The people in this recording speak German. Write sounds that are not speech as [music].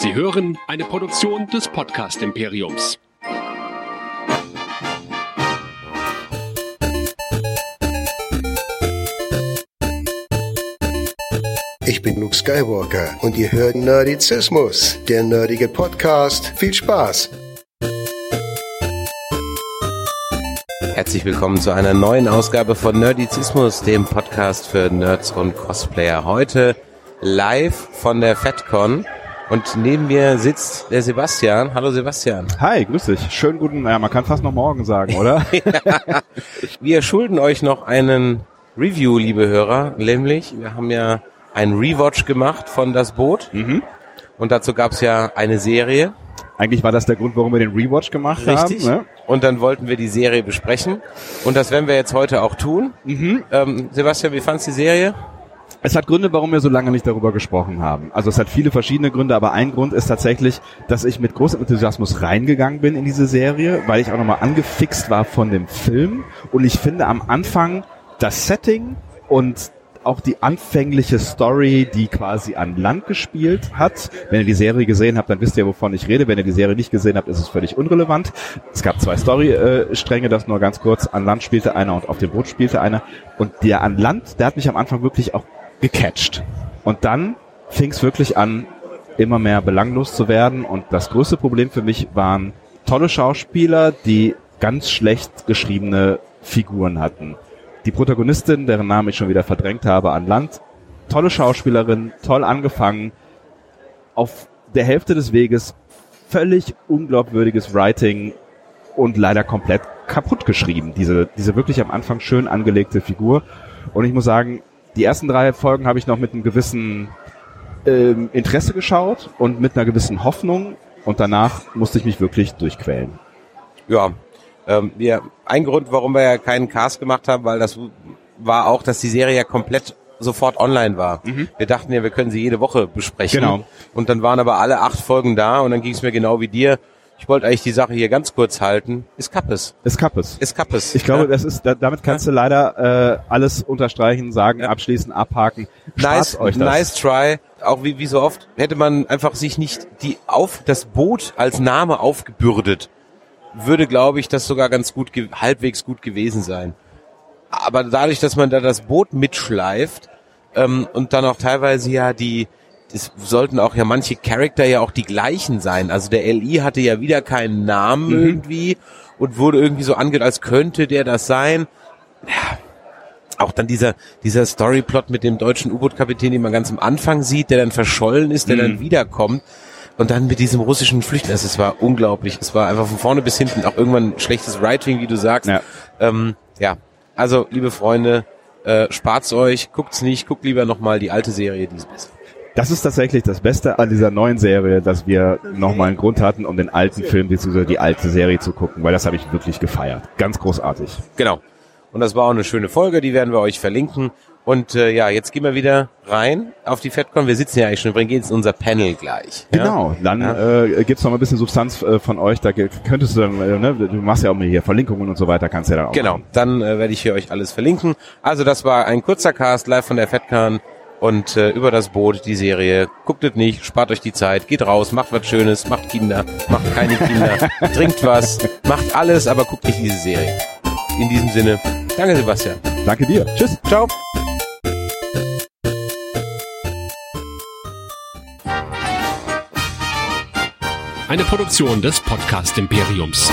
Sie hören eine Produktion des Podcast Imperiums. Ich bin Luke Skywalker und ihr hört Nerdizismus, der nerdige Podcast. Viel Spaß! Herzlich willkommen zu einer neuen Ausgabe von Nerdizismus, dem Podcast für Nerds und Cosplayer. Heute live von der FedCon und neben mir sitzt der Sebastian. Hallo Sebastian. Hi, grüß dich. Schönen guten, ja, man kann fast noch morgen sagen, oder? [laughs] Wir schulden euch noch einen Review, liebe Hörer, nämlich wir haben ja einen Rewatch gemacht von Das Boot mhm. und dazu gab es ja eine Serie. Eigentlich war das der Grund, warum wir den Rewatch gemacht Richtig. haben. Ne? Und dann wollten wir die Serie besprechen und das werden wir jetzt heute auch tun. Mhm. Ähm, Sebastian, wie fandst du die Serie? Es hat Gründe, warum wir so lange nicht darüber gesprochen haben. Also es hat viele verschiedene Gründe, aber ein Grund ist tatsächlich, dass ich mit großem Enthusiasmus reingegangen bin in diese Serie, weil ich auch nochmal angefixt war von dem Film. Und ich finde am Anfang das Setting und auch die anfängliche Story, die quasi an Land gespielt hat. Wenn ihr die Serie gesehen habt, dann wisst ihr, wovon ich rede. Wenn ihr die Serie nicht gesehen habt, ist es völlig unrelevant. Es gab zwei Story-Stränge, das nur ganz kurz. An Land spielte einer und auf dem Boot spielte einer. Und der an Land, der hat mich am Anfang wirklich auch gecatcht. Und dann fing es wirklich an, immer mehr belanglos zu werden. Und das größte Problem für mich waren tolle Schauspieler, die ganz schlecht geschriebene Figuren hatten. Die Protagonistin, deren Namen ich schon wieder verdrängt habe, an Land, tolle Schauspielerin, toll angefangen, auf der Hälfte des Weges völlig unglaubwürdiges Writing und leider komplett kaputt geschrieben. Diese, diese wirklich am Anfang schön angelegte Figur. Und ich muss sagen, die ersten drei Folgen habe ich noch mit einem gewissen ähm, Interesse geschaut und mit einer gewissen Hoffnung. Und danach musste ich mich wirklich durchquälen. Ja, ähm, wir, ein Grund, warum wir ja keinen Cast gemacht haben, weil das war auch, dass die Serie ja komplett sofort online war. Wir dachten ja, wir können sie jede Woche besprechen. Genau. Und dann waren aber alle acht Folgen da und dann ging es mir genau wie dir. Ich wollte eigentlich die Sache hier ganz kurz halten. Ist Kappes. Es kappes. Ist Kappes. Ich glaube, ja? das ist, da, damit kannst du leider äh, alles unterstreichen, sagen, abschließen, abhaken. nice, Spart euch das. nice try. Auch wie, wie so oft hätte man einfach sich nicht die auf das Boot als Name aufgebürdet, würde, glaube ich, das sogar ganz gut, halbwegs gut gewesen sein. Aber dadurch, dass man da das Boot mitschleift ähm, und dann auch teilweise ja die, es sollten auch ja manche Charakter ja auch die gleichen sein. Also der LI hatte ja wieder keinen Namen irgendwie und wurde irgendwie so angehört, als könnte der das sein. Ja. Auch dann dieser, dieser Storyplot mit dem deutschen U-Boot-Kapitän, den man ganz am Anfang sieht, der dann verschollen ist, der dann wiederkommt. Und dann mit diesem russischen Flüchtling, also es war unglaublich. Es war einfach von vorne bis hinten auch irgendwann schlechtes Writing, wie du sagst. Ja. Ähm, ja. Also, liebe Freunde, äh, spart's euch, guckt's nicht, guckt lieber nochmal die alte Serie, die ist besser. Das ist tatsächlich das Beste an dieser neuen Serie, dass wir nochmal einen Grund hatten, um den alten Film bzw. die alte Serie zu gucken, weil das habe ich wirklich gefeiert. Ganz großartig. Genau. Und das war auch eine schöne Folge, die werden wir euch verlinken. Und äh, ja, jetzt gehen wir wieder rein auf die FedCon. Wir sitzen ja eigentlich schon, wir gehen jetzt in unser Panel gleich. Ja? Genau, dann Ja. äh, gibt's noch mal ein bisschen Substanz äh, von euch. Da könntest du dann, äh, ne, du machst ja auch mir hier Verlinkungen und so weiter, kannst du ja dann auch Genau, machen. dann äh, werde ich hier euch alles verlinken. Also das war ein kurzer Cast live von der FedCon und äh, über das Boot, die Serie. Guckt es nicht, spart euch die Zeit, geht raus, macht was Schönes, macht Kinder, macht keine Kinder, [laughs] trinkt was, macht alles, aber guckt nicht diese Serie. In diesem Sinne, danke Sebastian. Danke dir. Tschüss. Ciao. Eine Produktion des Podcast Imperiums.